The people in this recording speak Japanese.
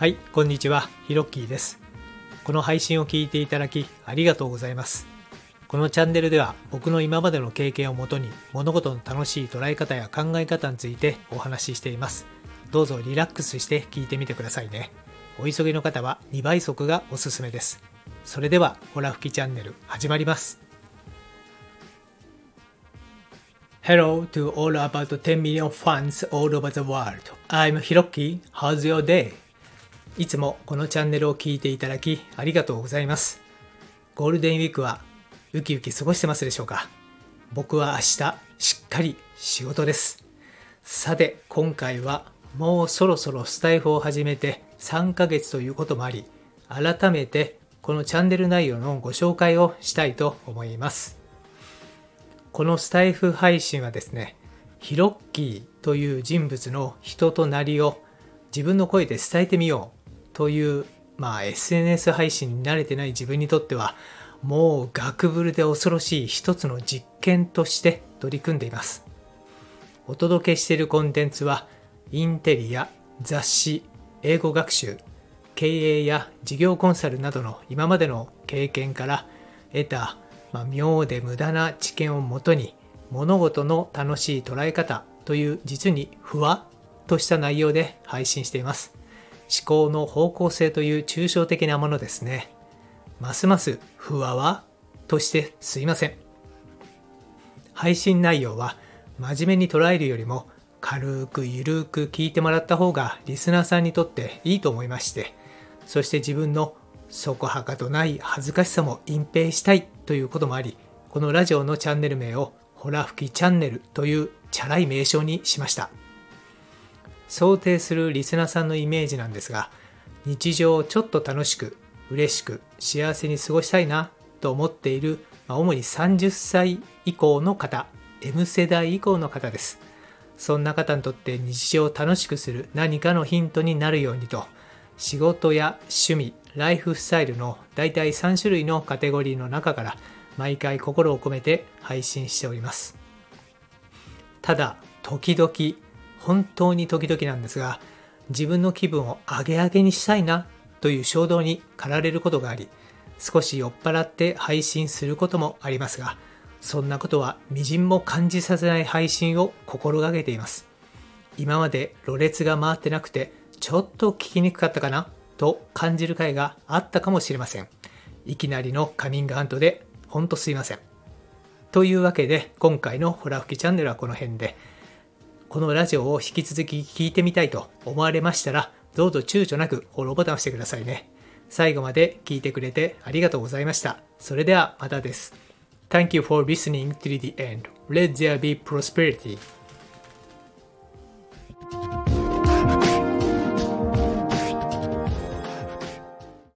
はい、こんにちは、ヒロッキーです。この配信を聞いていただきありがとうございます。このチャンネルでは僕の今までの経験をもとに物事の楽しい捉え方や考え方についてお話ししています。どうぞリラックスして聞いてみてくださいね。お急ぎの方は2倍速がおすすめです。それでは、ホラ吹きチャンネル始まります。Hello to all about 10 million fans all over the world. I'm Hiroki. How's your day? いつもこのチャンネルを聞いていただきありがとうございます。ゴールデンウィークはウキウキ過ごしてますでしょうか？僕は明日しっかり仕事です。さて今回はもうそろそろスタイフを始めて3ヶ月ということもあり改めてこのチャンネル内容のご紹介をしたいと思います。このスタイフ配信はですね、ヒロッキーという人物の人となりを自分の声で伝えてみようという、まあ、SNS 配信に慣れてない自分にとってはもうガクブルで恐ろしい一つの実験として取り組んでいます。お届けしているコンテンツはインテリや雑誌、英語学習、経営や事業コンサルなどの今までの経験から得た、まあ、妙で無駄な知見をもとに物事の楽しい捉え方という実にふわっとした内容で配信しています。思考の方向性という抽象的なものですね。ますますふわわとしてすいません。配信内容は真面目に捉えるよりも軽くゆるく聞いてもらった方がリスナーさんにとっていいと思いまして、そして自分のそこはかとない恥ずかしさも隠蔽したいということもあり、このラジオのチャンネル名をホラ吹きチャンネルというチャラい名称にしました。想定するリスナーさんのイメージなんですが、日常をちょっと楽しく、嬉しく、幸せに過ごしたいなと思っている、ま、主に30歳以降の方、M 世代以降の方です。そんな方にとって日常を楽しくする何かのヒントになるようにと、仕事や趣味、ライフスタイルの大体3種類のカテゴリーの中から毎回心を込めて配信しております。ただ、時々、本当に時々なんですが、自分の気分を上げ上げにしたいなという衝動に駆られることがあり、少し酔っ払って配信することもありますが、そんなことは微塵も感じさせない配信を心がけています。今までろれつが回ってなくて、ちょっと聞きにくかったかなと感じる回があったかもしれません。いきなりのカミングアウトで、ほんとすいません。というわけで、今回のホラ吹きチャンネルはこの辺で、このラジオを引き続き聞いてみたいと思われましたら、どうぞ躊躇なくフォローボタンを押してくださいね。最後まで聞いてくれてありがとうございました。それではまたです。Thank you for listening to the end. Let there be prosperity.